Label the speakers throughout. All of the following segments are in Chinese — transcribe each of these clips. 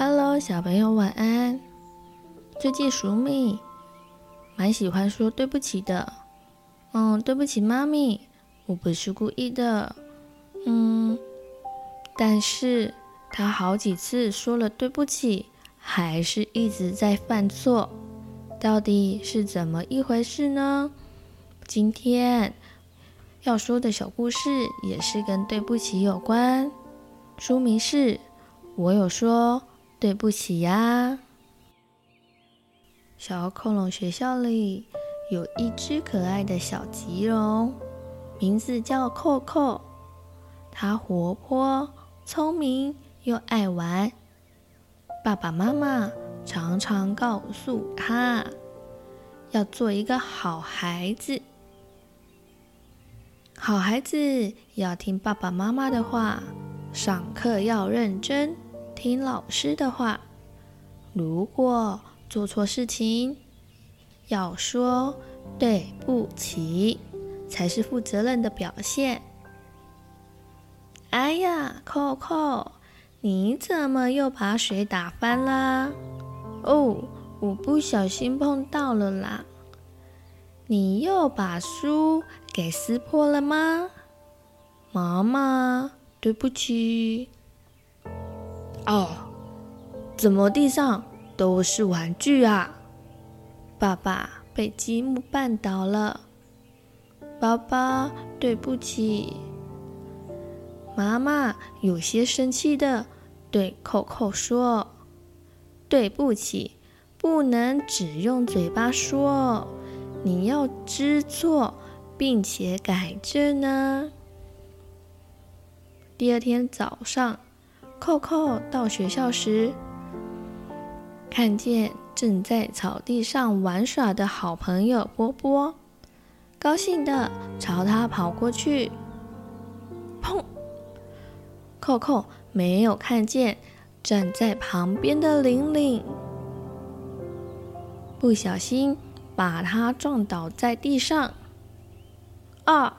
Speaker 1: Hello，小朋友晚安。最近黍米蛮喜欢说对不起的。嗯，对不起，妈咪，我不是故意的。嗯，但是他好几次说了对不起，还是一直在犯错，到底是怎么一回事呢？今天要说的小故事也是跟对不起有关，书名是我有说。对不起呀，小恐龙学校里有一只可爱的小吉龙，名字叫扣扣。它活泼、聪明又爱玩。爸爸妈妈常常告诉他，要做一个好孩子。好孩子要听爸爸妈妈的话，上课要认真。听老师的话，如果做错事情，要说对不起，才是负责任的表现。哎呀，扣扣，你怎么又把水打翻啦？哦，我不小心碰到了啦。你又把书给撕破了吗？妈妈，对不起。哦，怎么地上都是玩具啊？爸爸被积木绊倒了，爸爸对不起。妈妈有些生气的对扣扣说：“对不起，不能只用嘴巴说，你要知错并且改正呢。”第二天早上。扣扣到学校时，看见正在草地上玩耍的好朋友波波，高兴地朝他跑过去。砰！扣扣没有看见站在旁边的玲玲，不小心把他撞倒在地上。啊，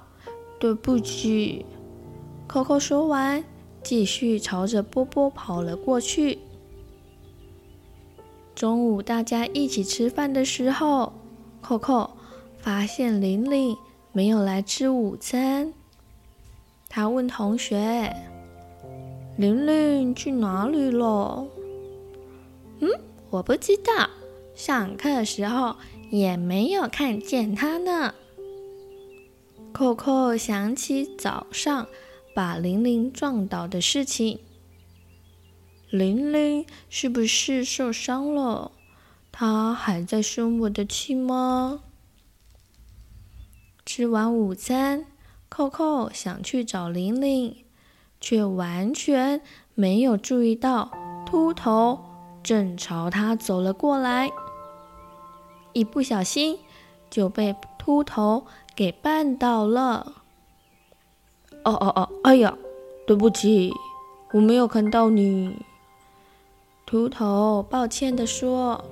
Speaker 1: 对不起！扣扣说完。继续朝着波波跑了过去。中午大家一起吃饭的时候，扣扣发现玲玲没有来吃午餐。他问同学：“玲玲去哪里了？”“嗯，我不知道，上课的时候也没有看见她呢。”扣扣想起早上。把玲玲撞倒的事情，玲玲是不是受伤了？她还在生我的气吗？吃完午餐，扣扣想去找玲玲，却完全没有注意到秃头正朝他走了过来，一不小心就被秃头给绊倒了。哦哦哦！哎呀，对不起，我没有看到你。秃头抱歉地说：“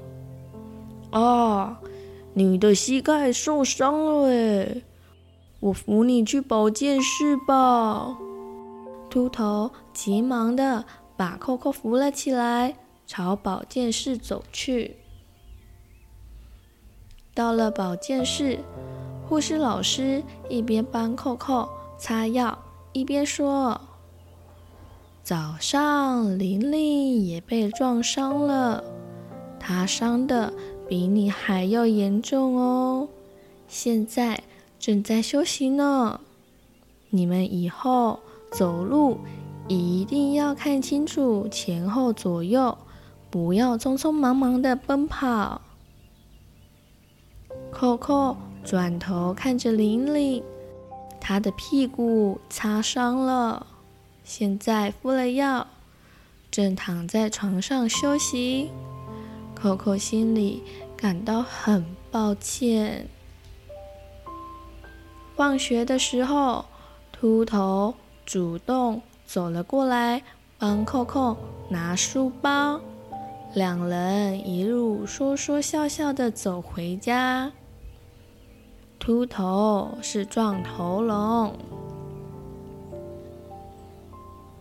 Speaker 1: 啊，你的膝盖受伤了诶，我扶你去保健室吧。”秃头急忙地把扣扣扶了起来，朝保健室走去。到了保健室，护士老师一边帮扣扣擦药，一边说：“早上玲玲也被撞伤了，她伤的比你还要严重哦，现在正在休息呢。你们以后走路一定要看清楚前后左右，不要匆匆忙忙的奔跑。”扣扣转头看着玲玲。他的屁股擦伤了，现在敷了药，正躺在床上休息。扣扣心里感到很抱歉。放学的时候，秃头主动走了过来，帮扣扣拿书包。两人一路说说笑笑的走回家。秃头是撞头龙，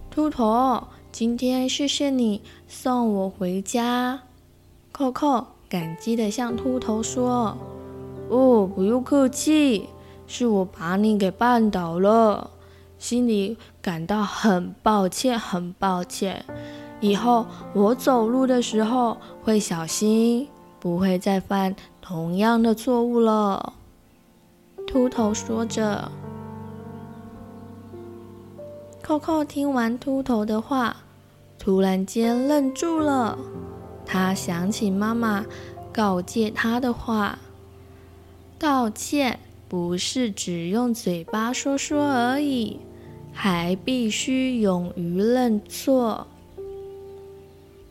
Speaker 1: 秃头今天谢谢你送我回家。”扣扣感激地向秃头说：“哦，不用客气，是我把你给绊倒了，心里感到很抱歉，很抱歉。以后我走路的时候会小心，不会再犯同样的错误了。”秃头说着。扣扣听完秃头的话，突然间愣住了。他想起妈妈告诫他的话：道歉不是只用嘴巴说说而已，还必须勇于认错。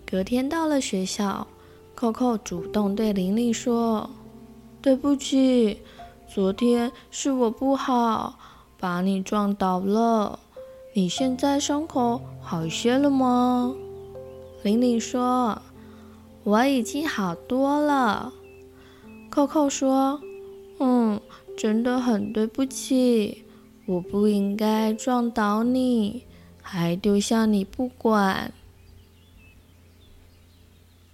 Speaker 1: 隔天到了学校，扣扣主动对玲玲说：“对不起，昨天是我不好，把你撞倒了。”你现在伤口好些了吗？玲玲说：“我已经好多了。”扣扣说：“嗯，真的很对不起，我不应该撞倒你，还丢下你不管。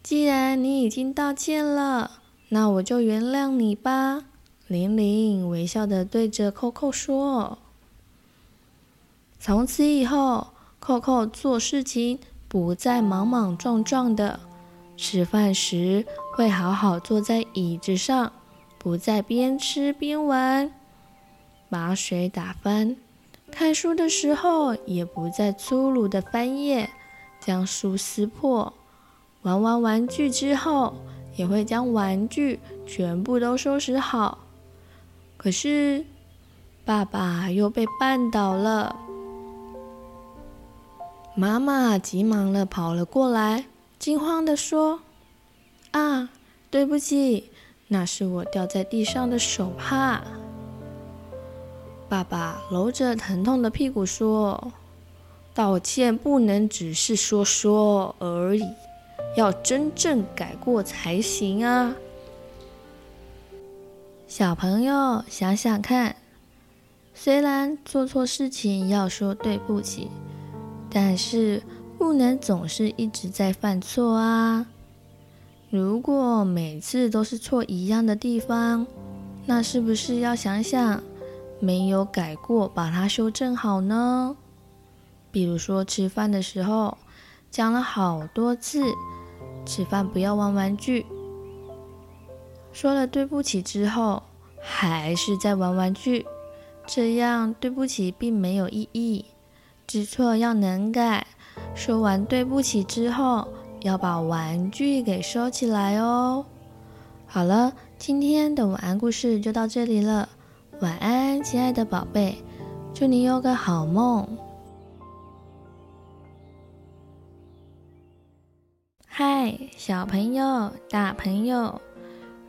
Speaker 1: 既然你已经道歉了，那我就原谅你吧。”玲玲微笑的对着扣扣说。从此以后，扣扣做事情不再莽莽撞撞的，吃饭时会好好坐在椅子上，不再边吃边玩，把水打翻；看书的时候也不再粗鲁的翻页，将书撕破；玩完玩具之后，也会将玩具全部都收拾好。可是，爸爸又被绊倒了。妈妈急忙地跑了过来，惊慌地说：“啊，对不起，那是我掉在地上的手帕。”爸爸揉着疼痛的屁股说：“道歉不能只是说说而已，要真正改过才行啊！”小朋友想想看，虽然做错事情要说对不起。但是不能总是一直在犯错啊！如果每次都是错一样的地方，那是不是要想想没有改过，把它修正好呢？比如说吃饭的时候讲了好多次，吃饭不要玩玩具，说了对不起之后还是在玩玩具，这样对不起并没有意义。知错要能改，说完对不起之后，要把玩具给收起来哦。好了，今天的晚安故事就到这里了，晚安，亲爱的宝贝，祝你有个好梦。嗨，小朋友、大朋友，